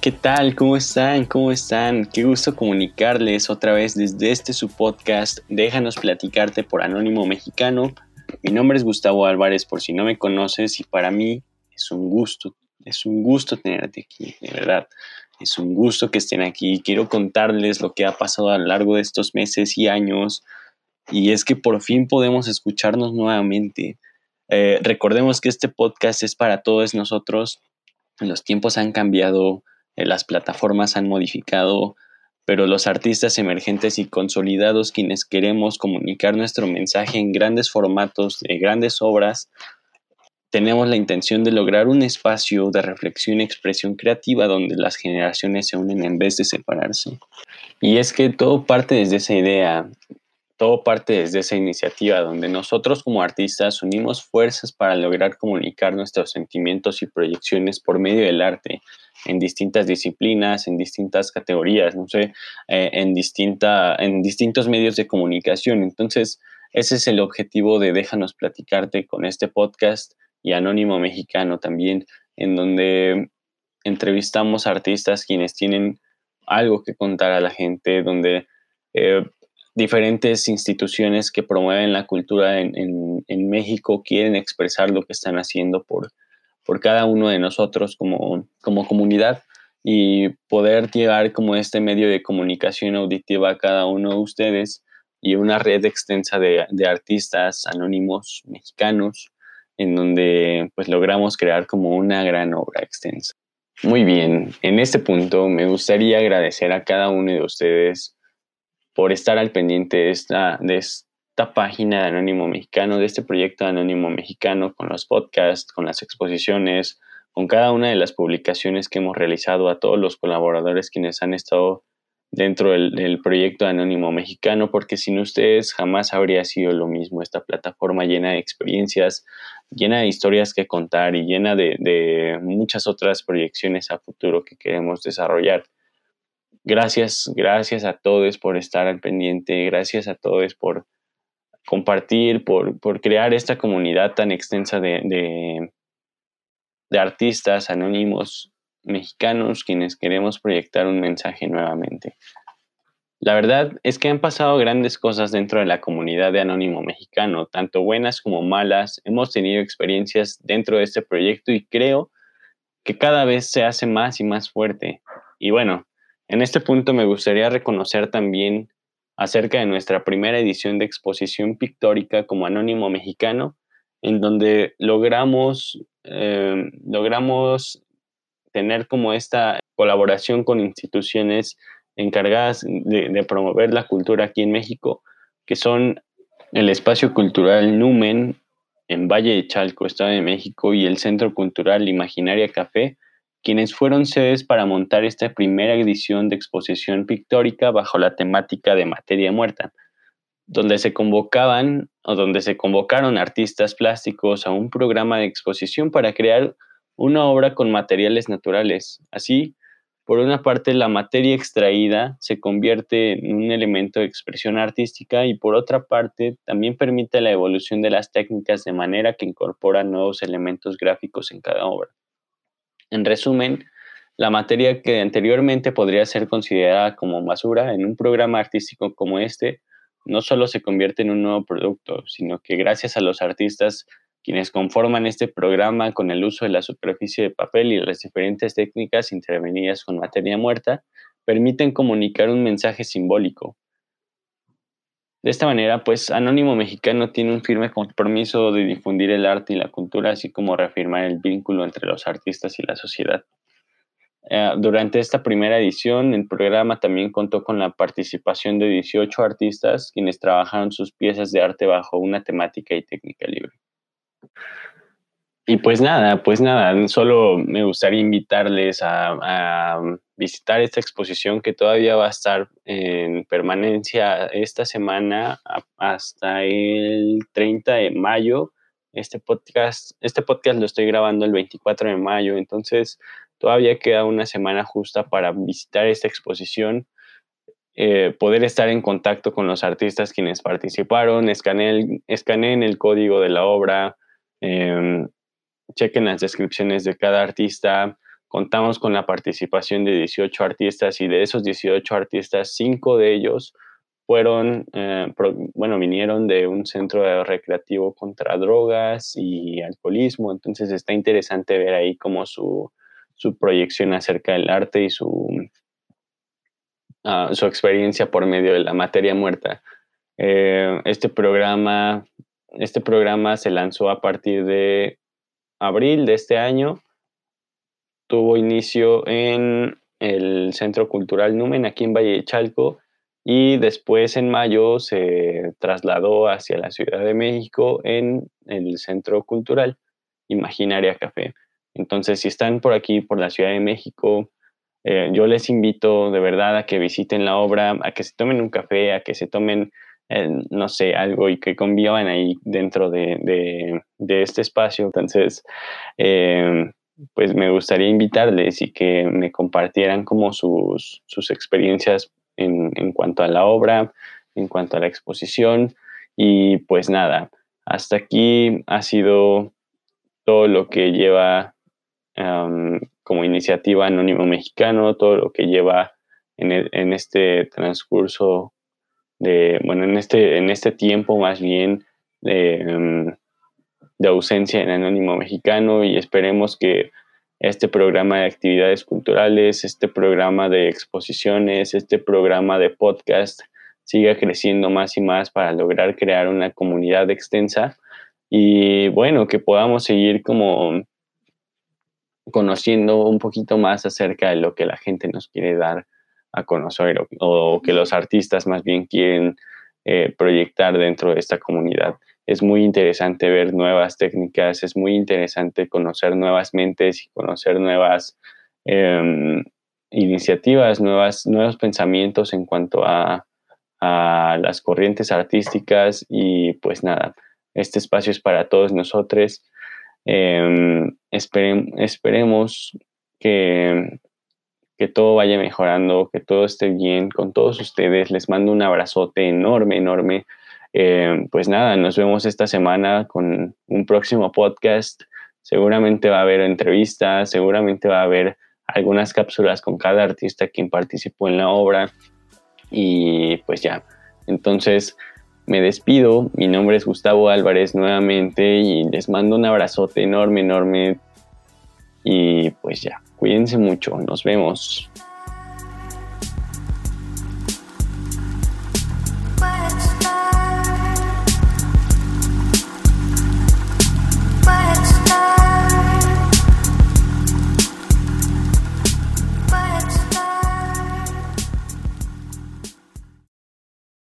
¿Qué tal? ¿Cómo están? ¿Cómo están? Qué gusto comunicarles otra vez desde este su podcast Déjanos platicarte por Anónimo Mexicano. Mi nombre es Gustavo Álvarez por si no me conoces y para mí es un gusto, es un gusto tenerte aquí, de verdad. Es un gusto que estén aquí. Quiero contarles lo que ha pasado a lo largo de estos meses y años y es que por fin podemos escucharnos nuevamente. Eh, recordemos que este podcast es para todos nosotros. Los tiempos han cambiado, las plataformas han modificado, pero los artistas emergentes y consolidados quienes queremos comunicar nuestro mensaje en grandes formatos, de grandes obras, tenemos la intención de lograr un espacio de reflexión y expresión creativa donde las generaciones se unen en vez de separarse. Y es que todo parte desde esa idea, todo parte desde esa iniciativa donde nosotros como artistas unimos fuerzas para lograr comunicar nuestros sentimientos y proyecciones por medio del arte, en distintas disciplinas, en distintas categorías, no sé, eh, en, distinta, en distintos medios de comunicación. Entonces, ese es el objetivo de Déjanos Platicarte con este podcast y Anónimo Mexicano también, en donde entrevistamos artistas quienes tienen algo que contar a la gente, donde eh, diferentes instituciones que promueven la cultura en, en, México quieren expresar lo que están haciendo por, por cada uno de nosotros como, como comunidad y poder llegar como este medio de comunicación auditiva a cada uno de ustedes y una red extensa de, de artistas anónimos mexicanos en donde pues logramos crear como una gran obra extensa. Muy bien, en este punto me gustaría agradecer a cada uno de ustedes por estar al pendiente de esta, de esta página de Anónimo Mexicano, de este proyecto Anónimo Mexicano, con los podcasts, con las exposiciones, con cada una de las publicaciones que hemos realizado, a todos los colaboradores quienes han estado dentro del, proyecto Anónimo Mexicano, porque sin ustedes jamás habría sido lo mismo esta plataforma llena de experiencias, llena de historias que contar y llena de muchas otras proyecciones a futuro que queremos desarrollar. Gracias, gracias a todos por estar al pendiente, gracias a todos por compartir, por, por crear esta comunidad tan extensa de, de, de artistas anónimos mexicanos quienes queremos proyectar un mensaje nuevamente. La verdad es que han pasado grandes cosas dentro de la comunidad de Anónimo Mexicano, tanto buenas como malas. Hemos tenido experiencias dentro de este proyecto y creo que cada vez se hace más y más fuerte. Y bueno, en este punto me gustaría reconocer también acerca de nuestra primera edición de exposición pictórica como Anónimo Mexicano, en donde logramos, eh, logramos tener como esta colaboración con instituciones encargadas de, promover la cultura aquí en México, que son el Espacio Cultural Numen en Valle de Chalco, Estado de México, y el Centro Cultural Imaginaria Café, quienes fueron sedes para montar esta primera edición de exposición pictórica bajo la temática de materia muerta, donde se convocaban o donde se convocaron artistas plásticos a un programa de exposición para crear una obra con materiales naturales. Así, por una parte, la materia extraída se convierte en un elemento de expresión artística y por otra parte, también permite la evolución de las técnicas de manera que incorpora nuevos elementos gráficos en cada obra. En resumen, la materia que anteriormente podría ser considerada como basura en un programa artístico como este, no solo se convierte en un nuevo producto, sino que gracias a los artistas quienes conforman este programa con el uso de la superficie de papel y las diferentes técnicas intervenidas con materia muerta, permiten comunicar un mensaje simbólico. De esta manera, pues Anónimo Mexicano tiene un firme compromiso de difundir el arte y la cultura, así como reafirmar el vínculo entre los artistas y la sociedad. Eh, durante esta primera edición, el programa también contó con la participación de 18 artistas quienes trabajaron sus piezas de arte bajo una temática y técnica libre. Y pues nada, pues nada, solo me gustaría invitarles a, visitar esta exposición que todavía va a estar en permanencia esta semana hasta el 30 de mayo. Este podcast, este podcast lo estoy grabando el 24 de mayo, entonces todavía queda una semana justa para visitar esta exposición, eh, poder estar en contacto con los artistas quienes participaron, escaneen, escaneen el código de la obra, Em, chequen las descripciones de cada artista, contamos con la participación de 18 artistas y de esos 18 artistas, 5 de ellos fueron, eh, bueno, vinieron de un centro recreativo contra drogas y alcoholismo, entonces está interesante ver ahí como su, su proyección acerca del arte y su, ah, su experiencia por medio de la materia muerta. Eh, este programa este programa se lanzó a partir de abril de este año. Tuvo inicio en el Centro Cultural Numen, aquí en Valle de Chalco, y después en mayo se trasladó hacia la Ciudad de México en el Centro Cultural Imaginaria Café. Entonces, si están por aquí, por la Ciudad de México, eh, yo les invito de verdad a que visiten la obra, a que se tomen un café, a que se tomen no sé, algo y que convivan ahí dentro de, este espacio. Entonces, em, pues me gustaría invitarles y que me compartieran como sus, experiencias en, cuanto a la obra, en cuanto a la exposición. Y pues nada, hasta aquí ha sido todo lo que lleva como iniciativa Anónimo Mexicano, todo lo que lleva en, en este transcurso de, bueno, en este, en este tiempo más bien em, de, ausencia en Anónimo Mexicano y esperemos que este programa de actividades culturales, este programa de exposiciones, este programa de podcast siga creciendo más y más para lograr crear una comunidad extensa. Y bueno, que podamos seguir como conociendo un poquito más acerca de lo que la gente nos quiere dar a conocer o, que los artistas más bien quieren eh, proyectar dentro de esta comunidad. Es muy interesante ver nuevas técnicas, es muy interesante conocer nuevas mentes y conocer nuevas em, iniciativas, nuevas, nuevos pensamientos en cuanto a, las corrientes artísticas y pues nada, este espacio es para todos nosotros. Em, esperemos que que todo vaya mejorando, que todo esté bien con todos ustedes. Les mando un abrazote enorme, enorme. Eh, pues nada, nos vemos esta semana con un próximo podcast. Seguramente va a haber entrevistas, seguramente va a haber algunas cápsulas con cada artista quien participó en la obra. Y pues ya, entonces me despido. Mi nombre es Gustavo Álvarez nuevamente y les mando un abrazote enorme, enorme. Y pues ya. Cuídense mucho, nos vemos.